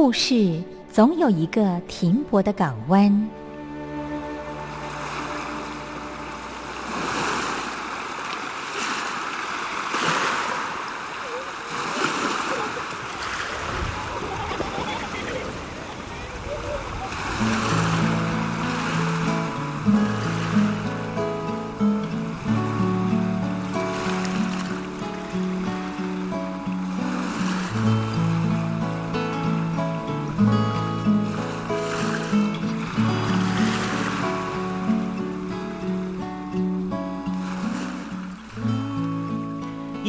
故事总有一个停泊的港湾。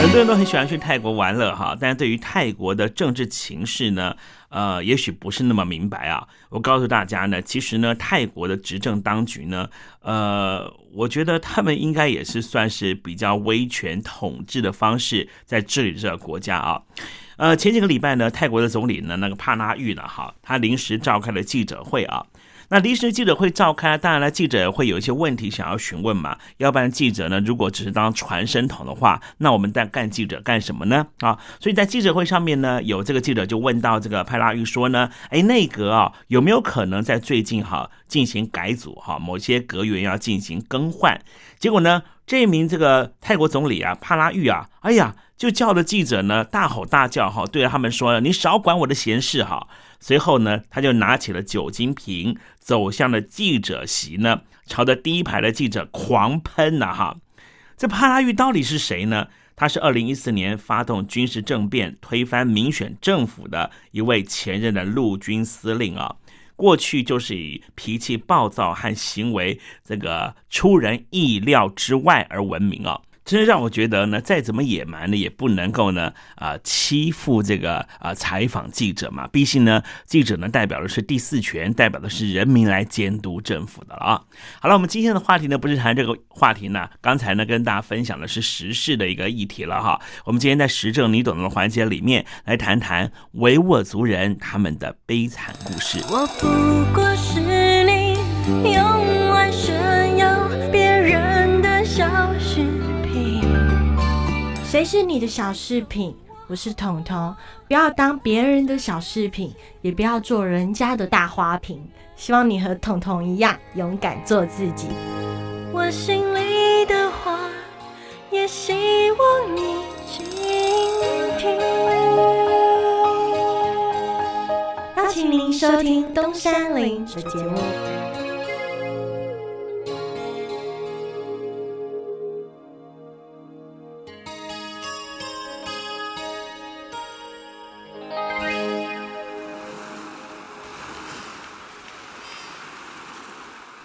很多人都很喜欢去泰国玩乐哈，但是对于泰国的政治情势呢，呃，也许不是那么明白啊。我告诉大家呢，其实呢，泰国的执政当局呢，呃，我觉得他们应该也是算是比较威权统治的方式在治理这个国家啊。呃，前几个礼拜呢，泰国的总理呢，那个帕拉育呢，哈，他临时召开了记者会啊。那临时记者会召开，当然了，记者会有一些问题想要询问嘛。要不然记者呢，如果只是当传声筒的话，那我们在干记者干什么呢？啊，所以在记者会上面呢，有这个记者就问到这个派拉玉说呢，哎，内阁啊有没有可能在最近哈进行改组哈，某些阁员要进行更换？结果呢，这名这个泰国总理啊帕拉育啊，哎呀，就叫着记者呢大吼大叫哈，对着他们说：“你少管我的闲事哈。”随后呢，他就拿起了酒精瓶，走向了记者席呢，朝着第一排的记者狂喷呐！哈，这帕拉育到底是谁呢？他是二零一四年发动军事政变、推翻民选政府的一位前任的陆军司令啊。过去就是以脾气暴躁和行为这个出人意料之外而闻名啊。真是让我觉得呢，再怎么野蛮呢，也不能够呢啊欺负这个啊采访记者嘛。毕竟呢，记者呢代表的是第四权，代表的是人民来监督政府的啊。好了，我们今天的话题呢，不是谈这个话题呢，刚才呢跟大家分享的是时事的一个议题了哈。我们今天在时政你懂的环节里面来谈谈维吾尔族人他们的悲惨故事。我不过是你用谁是你的小饰品？我是彤彤，不要当别人的小饰品，也不要做人家的大花瓶。希望你和彤彤一样，勇敢做自己。我心里的话，也希望你倾听。邀请您收听东山林的节目。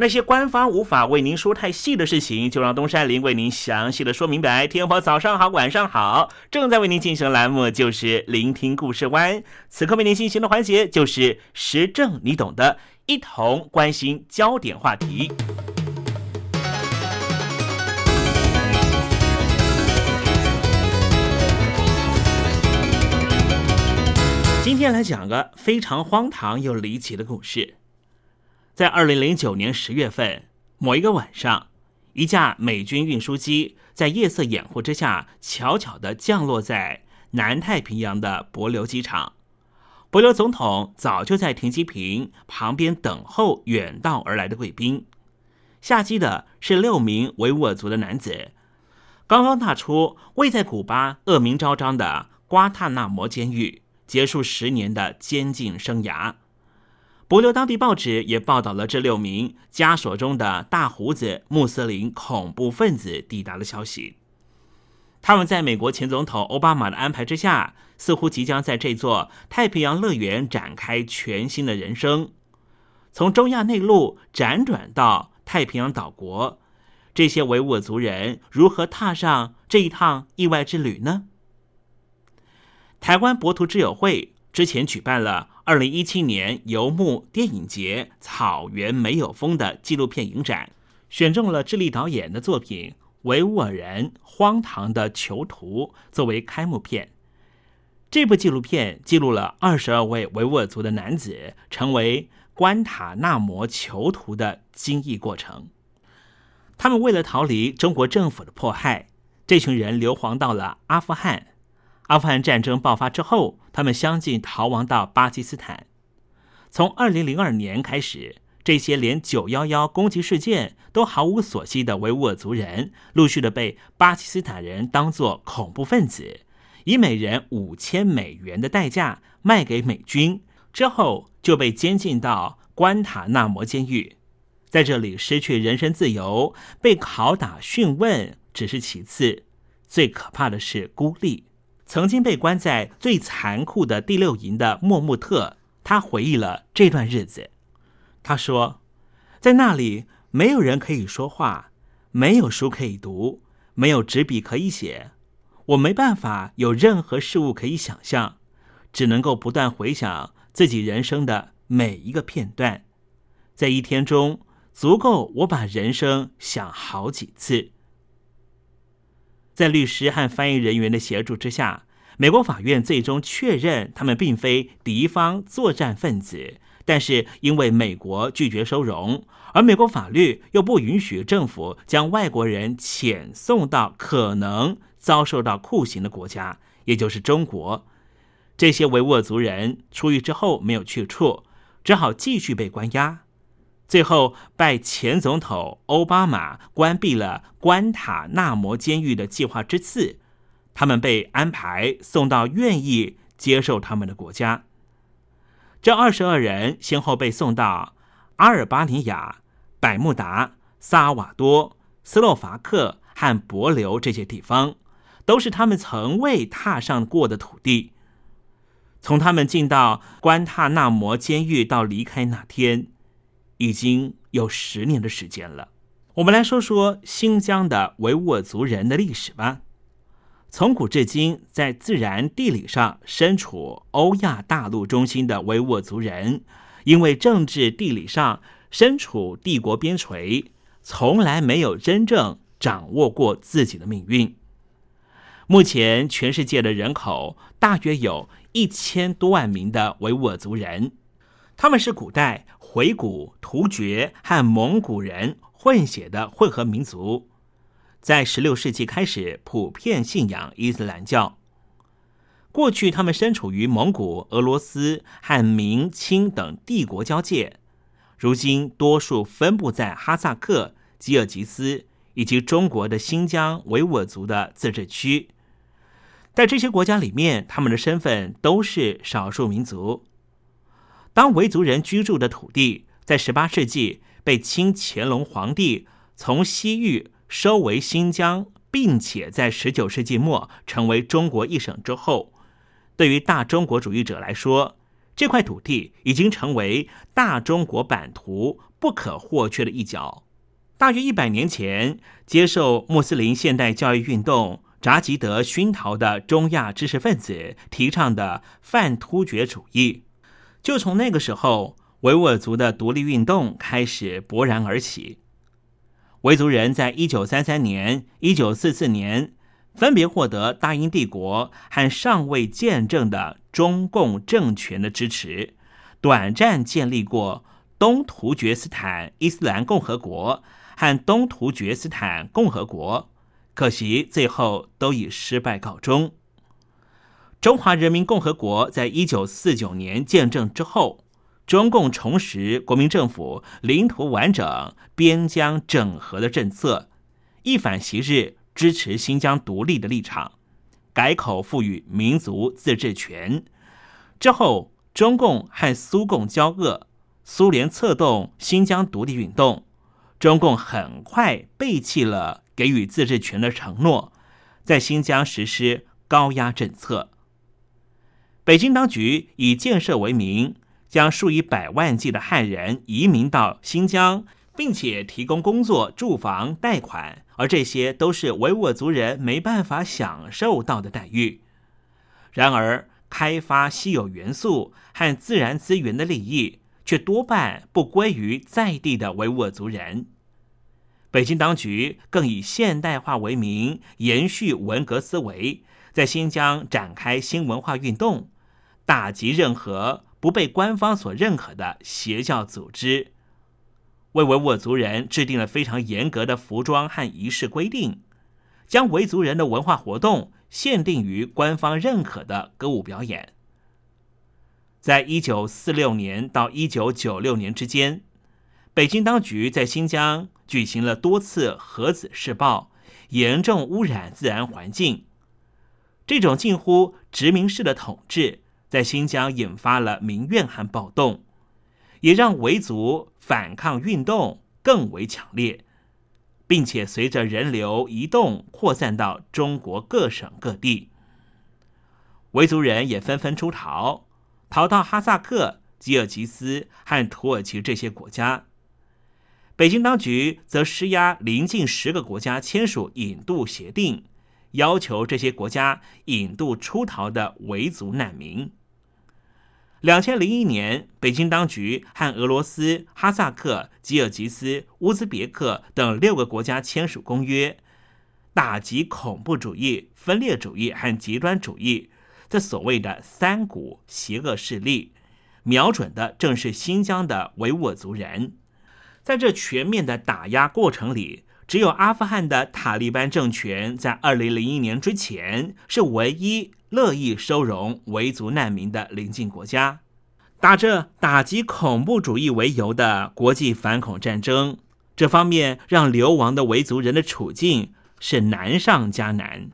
那些官方无法为您说太细的事情，就让东山林为您详细的说明白。天婆早上好，晚上好，正在为您进行的栏目就是聆听故事湾。此刻为您进行的环节就是时政，你懂的，一同关心焦点话题。今天来讲个非常荒唐又离奇的故事。在二零零九年十月份某一个晚上，一架美军运输机在夜色掩护之下，悄悄地降落在南太平洋的帛琉机场。帛琉总统早就在停机坪旁边等候远道而来的贵宾。下机的是六名维吾尔族的男子，刚刚踏出位在古巴恶名昭彰的瓜塔纳摩监狱，结束十年的监禁生涯。博琉当地报纸也报道了这六名枷锁中的大胡子穆斯林恐怖分子抵达的消息。他们在美国前总统奥巴马的安排之下，似乎即将在这座太平洋乐园展开全新的人生。从中亚内陆辗转到太平洋岛国，这些维吾尔族人如何踏上这一趟意外之旅呢？台湾博图之友会之前举办了。二零一七年游牧电影节“草原没有风”的纪录片影展，选中了智利导演的作品《维吾尔人荒唐的囚徒》作为开幕片。这部纪录片记录了二十二位维吾尔族的男子成为关塔那摩囚徒的经历过程。他们为了逃离中国政府的迫害，这群人流亡到了阿富汗。阿富汗战争爆发之后，他们相继逃亡到巴基斯坦。从二零零二年开始，这些连九幺幺攻击事件都毫无所悉的维吾尔族人，陆续的被巴基斯坦人当作恐怖分子，以每人五千美元的代价卖给美军，之后就被监禁到关塔那摩监狱，在这里失去人身自由，被拷打讯问只是其次，最可怕的是孤立。曾经被关在最残酷的第六营的莫穆特，他回忆了这段日子。他说，在那里没有人可以说话，没有书可以读，没有纸笔可以写，我没办法有任何事物可以想象，只能够不断回想自己人生的每一个片段，在一天中足够我把人生想好几次。在律师和翻译人员的协助之下，美国法院最终确认他们并非敌方作战分子。但是因为美国拒绝收容，而美国法律又不允许政府将外国人遣送到可能遭受到酷刑的国家，也就是中国，这些维吾尔族人出狱之后没有去处，只好继续被关押。最后，拜前总统奥巴马关闭了关塔那摩监狱的计划之次，他们被安排送到愿意接受他们的国家。这二十二人先后被送到阿尔巴尼亚、百慕达、萨瓦多、斯洛伐克和博琉这些地方，都是他们从未踏上过的土地。从他们进到关塔那摩监狱到离开那天。已经有十年的时间了。我们来说说新疆的维吾尔族人的历史吧。从古至今，在自然地理上身处欧亚大陆中心的维吾尔族人，因为政治地理上身处帝国边陲，从来没有真正掌握过自己的命运。目前，全世界的人口大约有一千多万名的维吾尔族人，他们是古代。回古突厥和蒙古人混血的混合民族，在十六世纪开始普遍信仰伊斯兰教。过去，他们身处于蒙古、俄罗斯和明清等帝国交界。如今，多数分布在哈萨克、吉尔吉斯以及中国的新疆维吾尔族的自治区。在这些国家里面，他们的身份都是少数民族。当维族人居住的土地在十八世纪被清乾隆皇帝从西域收为新疆，并且在十九世纪末成为中国一省之后，对于大中国主义者来说，这块土地已经成为大中国版图不可或缺的一角。大约一百年前，接受穆斯林现代教育运动扎吉德熏陶的中亚知识分子提倡的泛突厥主义，就从那个时候，维吾尔族的独立运动开始勃然而起。维族人在一九三三年、一九四四年。分别获得大英帝国和尚未见证的中共政权的支持，短暂建立过东突厥斯坦伊斯兰共和国和东突厥斯坦共和国，可惜最后都以失败告终。中华人民共和国在一九四九年建政之后，中共重拾国民政府领土完整、边疆整合的政策，一反昔日。支持新疆独立的立场，改口赋予民族自治权。之后，中共和苏共交恶，苏联策动新疆独立运动，中共很快背弃了给予自治权的承诺，在新疆实施高压政策。北京当局以建设为名，将数以百万计的汉人移民到新疆。并且提供工作、住房、贷款，而这些都是维吾尔族人没办法享受到的待遇。然而，开发稀有元素和自然资源的利益却多半不归于在地的维吾尔族人。北京当局更以现代化为名，延续文革思维，在新疆展开新文化运动，打击任何不被官方所认可的邪教组织。为维吾尔族人制定了非常严格的服装和仪式规定，将维族人的文化活动限定于官方认可的歌舞表演。在一九四六年到一九九六年之间，北京当局在新疆举行了多次核子试爆，严重污染自然环境。这种近乎殖民式的统治，在新疆引发了民怨和暴动。也让维族反抗运动更为强烈，并且随着人流移动扩散到中国各省各地，维族人也纷纷出逃，逃到哈萨克、吉尔吉斯和土耳其这些国家。北京当局则施压临近十个国家签署引渡协定，要求这些国家引渡出逃的维族难民。两千零一年，北京当局和俄罗斯、哈萨克、吉尔吉斯、乌兹别克等六个国家签署公约，打击恐怖主义、分裂主义和极端主义这所谓的三股邪恶势力，瞄准的正是新疆的维吾尔族人。在这全面的打压过程里，只有阿富汗的塔利班政权在二零零一年之前是唯一。乐意收容维族难民的邻近国家，打着打击恐怖主义为由的国际反恐战争，这方面让流亡的维族人的处境是难上加难。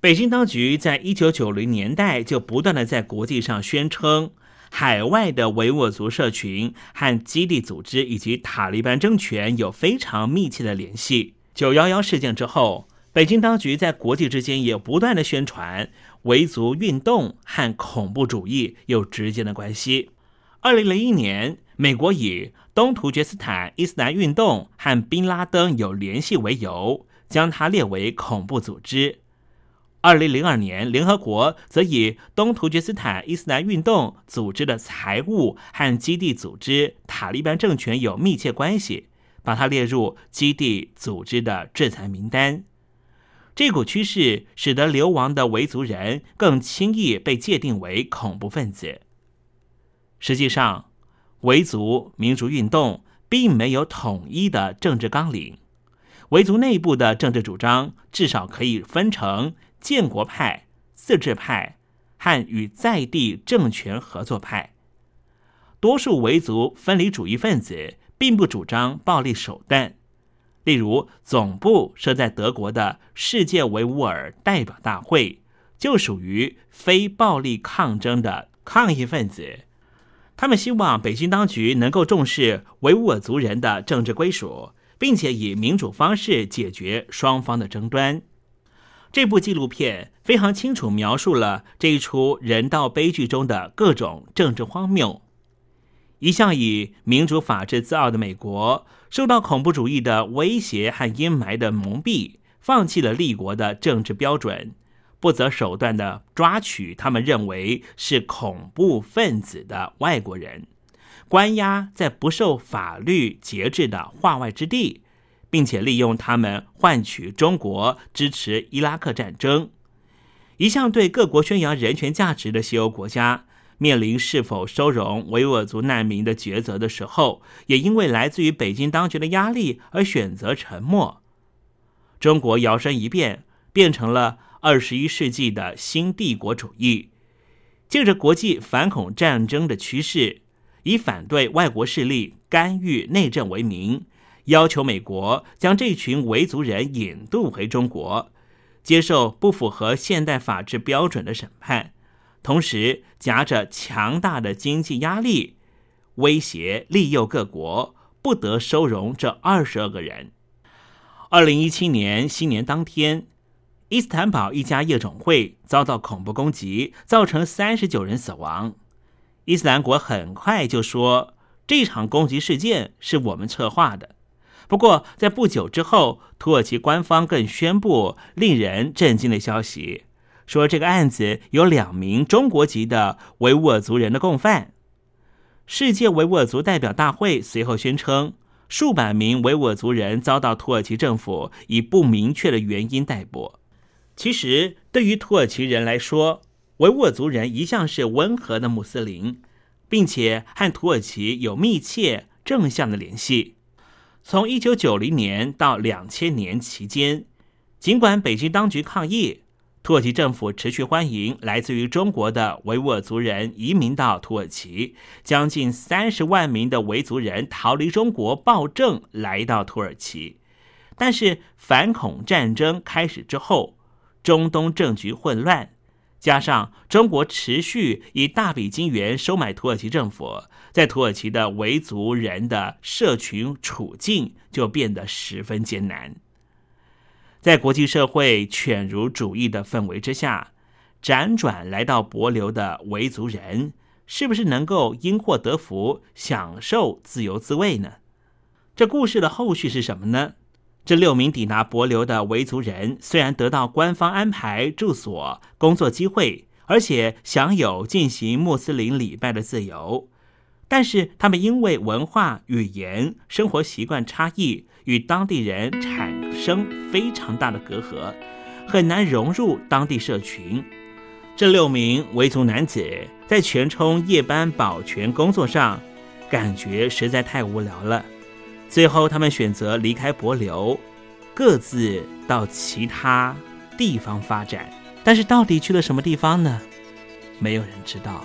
北京当局在一九九零年代就不断的在国际上宣称，海外的维吾尔族社群和基地组织以及塔利班政权有非常密切的联系。九幺幺事件之后，北京当局在国际之间也不断的宣传。维族运动和恐怖主义有直接的关系。二零零一年，美国以东突厥斯坦伊斯兰运动和宾拉登有联系为由，将它列为恐怖组织。二零零二年，联合国则以东突厥斯坦伊斯兰运动组织的财务和基地组织塔利班政权有密切关系，把它列入基地组织的制裁名单。这股趋势使得流亡的维族人更轻易被界定为恐怖分子。实际上，维族民族运动并没有统一的政治纲领，维族内部的政治主张至少可以分成建国派、自治派和与在地政权合作派。多数维族分离主义分子并不主张暴力手段。例如，总部设在德国的世界维吾尔代表大会就属于非暴力抗争的抗议分子。他们希望北京当局能够重视维吾尔族人的政治归属，并且以民主方式解决双方的争端。这部纪录片非常清楚描述了这一出人道悲剧中的各种政治荒谬。一向以民主法治自傲的美国，受到恐怖主义的威胁和阴霾的蒙蔽，放弃了立国的政治标准，不择手段的抓取他们认为是恐怖分子的外国人，关押在不受法律节制的化外之地。并且利用他们换取中国支持伊拉克战争。一向对各国宣扬人权价值的西欧国家，面临是否收容维吾尔族难民的抉择的时候，也因为来自于北京当局的压力而选择沉默。中国摇身一变，变成了二十一世纪的新帝国主义，借着国际反恐战争的趋势，以反对外国势力干预内政为名。要求美国将这群维族人引渡回中国，接受不符合现代法治标准的审判，同时夹着强大的经济压力，威胁利诱各国不得收容这二十二个人。二零一七年新年当天，伊斯坦堡一家夜总会遭到恐怖攻击，造成三十九人死亡。伊斯兰国很快就说这场攻击事件是我们策划的。不过，在不久之后，土耳其官方更宣布令人震惊的消息，说这个案子有两名中国籍的维吾尔族人的共犯。世界维吾尔族代表大会随后宣称，数百名维吾尔族人遭到土耳其政府以不明确的原因逮捕。其实，对于土耳其人来说，维吾尔族人一向是温和的穆斯林，并且和土耳其有密切正向的联系。从一九九零年到两千年期间，尽管北京当局抗议，土耳其政府持续欢迎来自于中国的维吾尔族人移民到土耳其，将近三十万名的维族人逃离中国暴政来到土耳其。但是反恐战争开始之后，中东政局混乱。加上中国持续以大笔金元收买土耳其政府，在土耳其的维族人的社群处境就变得十分艰难。在国际社会犬儒主义的氛围之下，辗转来到博流的维族人，是不是能够因祸得福，享受自由滋味呢？这故事的后续是什么呢？这六名抵达博流的维族人，虽然得到官方安排住所、工作机会，而且享有进行穆斯林礼拜的自由，但是他们因为文化、语言、生活习惯差异，与当地人产生非常大的隔阂，很难融入当地社群。这六名维族男子在全冲夜班保全工作上，感觉实在太无聊了。最后，他们选择离开博流，各自到其他地方发展。但是，到底去了什么地方呢？没有人知道。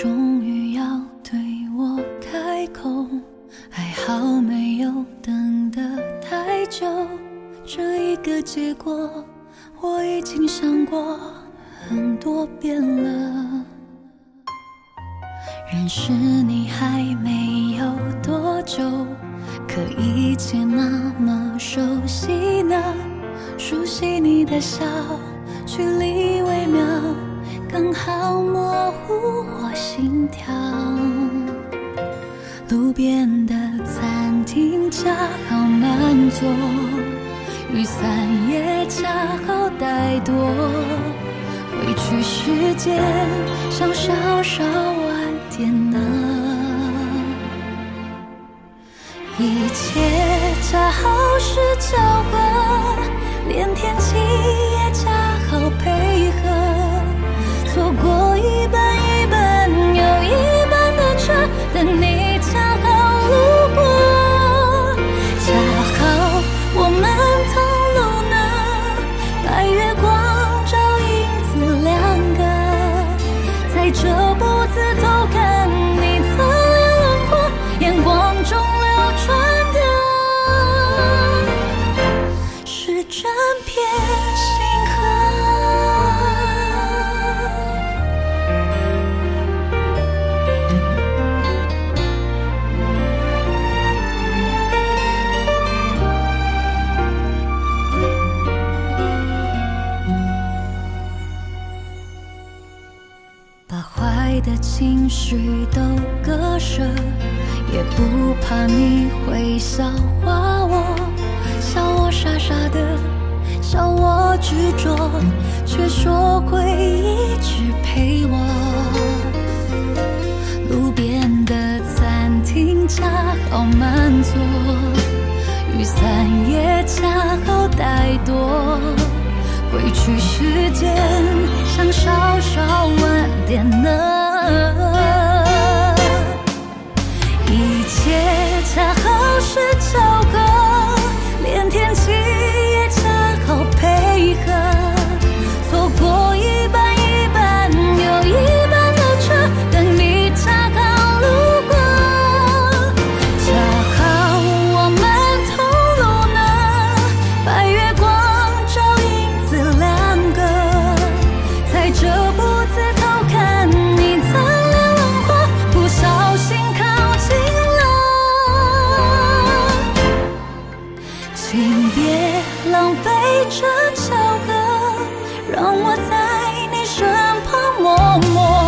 终于要对我开口，还好没有等得太久。这一个结果，我已经想过很多遍了。认识你还没有多久，可一切那么熟悉呢？熟悉你的笑，距离微妙。刚好模糊我心跳，路边的餐厅恰好满座，雨伞也恰好带多，委屈时间像少少请别浪费这巧合，让我在你身旁默默。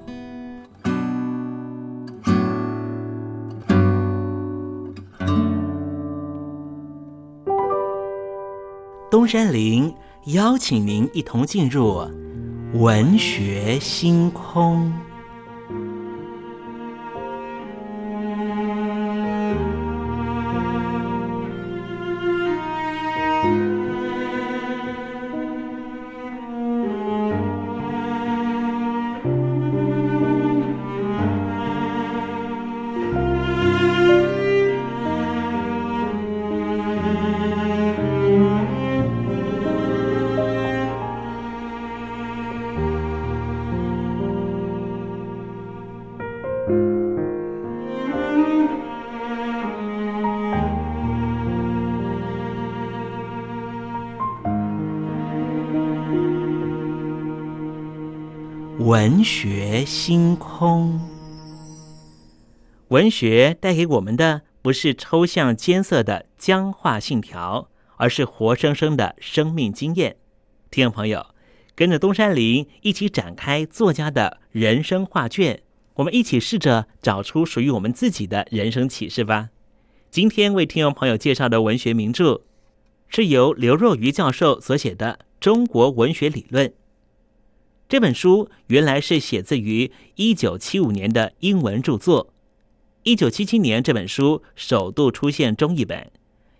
东山林邀请您一同进入文学星空。文学星空，文学带给我们的不是抽象艰涩的僵化信条，而是活生生的生命经验。听众朋友，跟着东山林一起展开作家的人生画卷，我们一起试着找出属于我们自己的人生启示吧。今天为听众朋友介绍的文学名著，是由刘若愚教授所写的《中国文学理论》。这本书原来是写自于一九七五年的英文著作，一九七七年这本书首度出现中译本，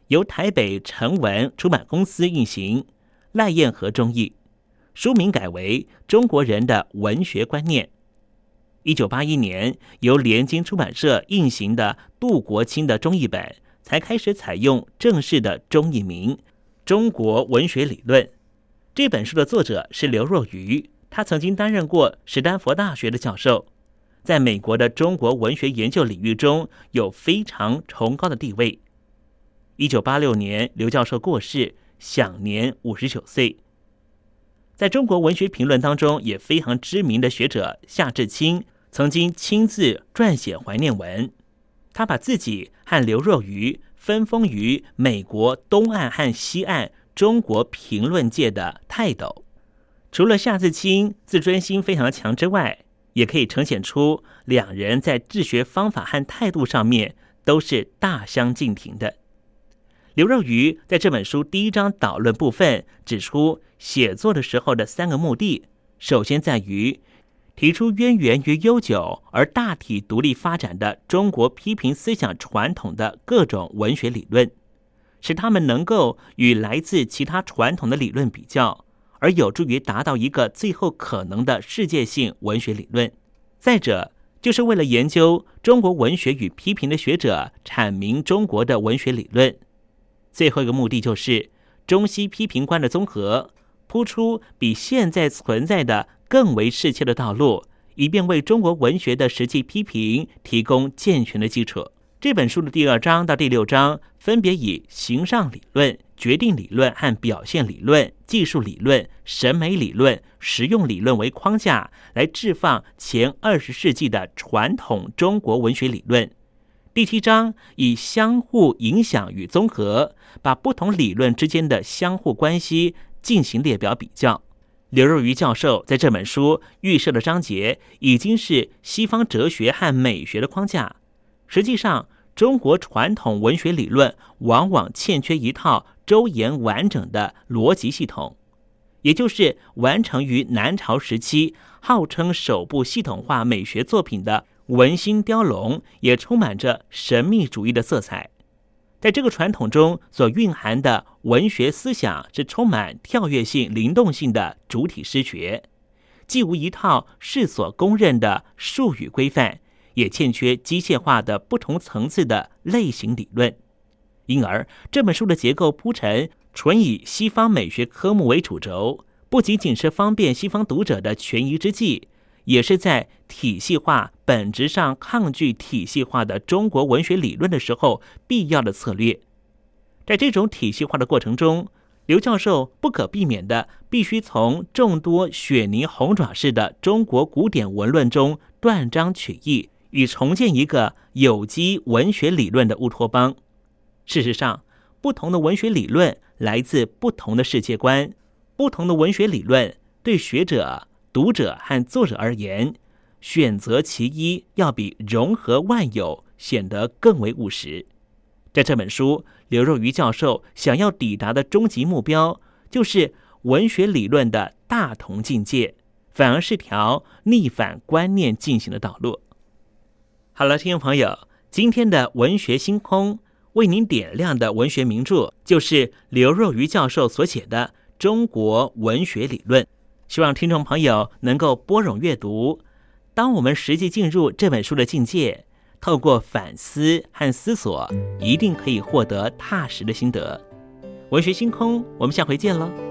由台北成文出版公司运行，赖燕和中译，书名改为《中国人的文学观念》。一九八一年由联经出版社印行的杜国清的中译本，才开始采用正式的中译名《中国文学理论》。这本书的作者是刘若愚。他曾经担任过史丹佛大学的教授，在美国的中国文学研究领域中有非常崇高的地位。一九八六年，刘教授过世，享年五十九岁。在中国文学评论当中，也非常知名的学者夏志清曾经亲自撰写怀念文。他把自己和刘若愚分封于美国东岸和西岸中国评论界的泰斗。除了夏志清自尊心非常强之外，也可以呈现出两人在治学方法和态度上面都是大相径庭的。刘若愚在这本书第一章导论部分指出，写作的时候的三个目的，首先在于提出渊源于悠久而大体独立发展的中国批评思想传统的各种文学理论，使他们能够与来自其他传统的理论比较。而有助于达到一个最后可能的世界性文学理论。再者，就是为了研究中国文学与批评的学者阐明中国的文学理论。最后一个目的就是中西批评观的综合，铺出比现在存在的更为适切的道路，以便为中国文学的实际批评提供健全的基础。这本书的第二章到第六章分别以形上理论、决定理论和表现理论、技术理论、审美理论、实用理论为框架，来置放前二十世纪的传统中国文学理论。第七章以相互影响与综合，把不同理论之间的相互关系进行列表比较。刘若愚教授在这本书预设的章节已经是西方哲学和美学的框架。实际上，中国传统文学理论往往欠缺一套周延完整的逻辑系统，也就是完成于南朝时期，号称首部系统化美学作品的《文心雕龙》也充满着神秘主义的色彩。在这个传统中所蕴含的文学思想是充满跳跃性、灵动性的主体诗学，既无一套世所公认的术语规范。也欠缺机械化的不同层次的类型理论，因而这本书的结构铺陈纯以西方美学科目为主轴，不仅仅是方便西方读者的权宜之计，也是在体系化本质上抗拒体系化的中国文学理论的时候必要的策略。在这种体系化的过程中，刘教授不可避免的必须从众多雪泥红爪式的中国古典文论中断章取义。与重建一个有机文学理论的乌托邦。事实上，不同的文学理论来自不同的世界观，不同的文学理论对学者、读者和作者而言，选择其一要比融合万有显得更为务实。在这本书，刘若愚教授想要抵达的终极目标，就是文学理论的大同境界，反而是条逆反观念进行的道路。好了，听众朋友，今天的文学星空为您点亮的文学名著，就是刘若愚教授所写的《中国文学理论》。希望听众朋友能够拨冗阅读。当我们实际进入这本书的境界，透过反思和思索，一定可以获得踏实的心得。文学星空，我们下回见喽。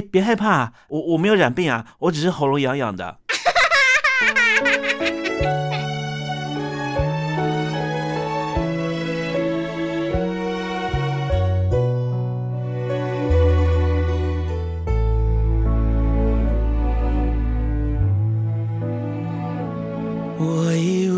别害怕，我我没有染病啊，我只是喉咙痒痒的。我以为